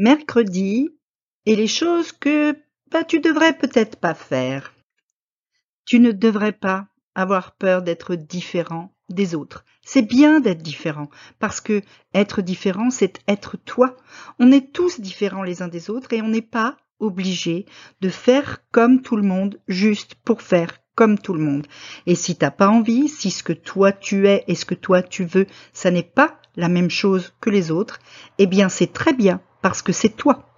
mercredi et les choses que bah, tu devrais peut-être pas faire. Tu ne devrais pas avoir peur d'être différent des autres. C'est bien d'être différent parce que être différent, c'est être toi. On est tous différents les uns des autres et on n'est pas obligé de faire comme tout le monde juste pour faire comme tout le monde. Et si t'as pas envie, si ce que toi tu es et ce que toi tu veux, ça n'est pas la même chose que les autres, eh bien c'est très bien parce que c'est toi.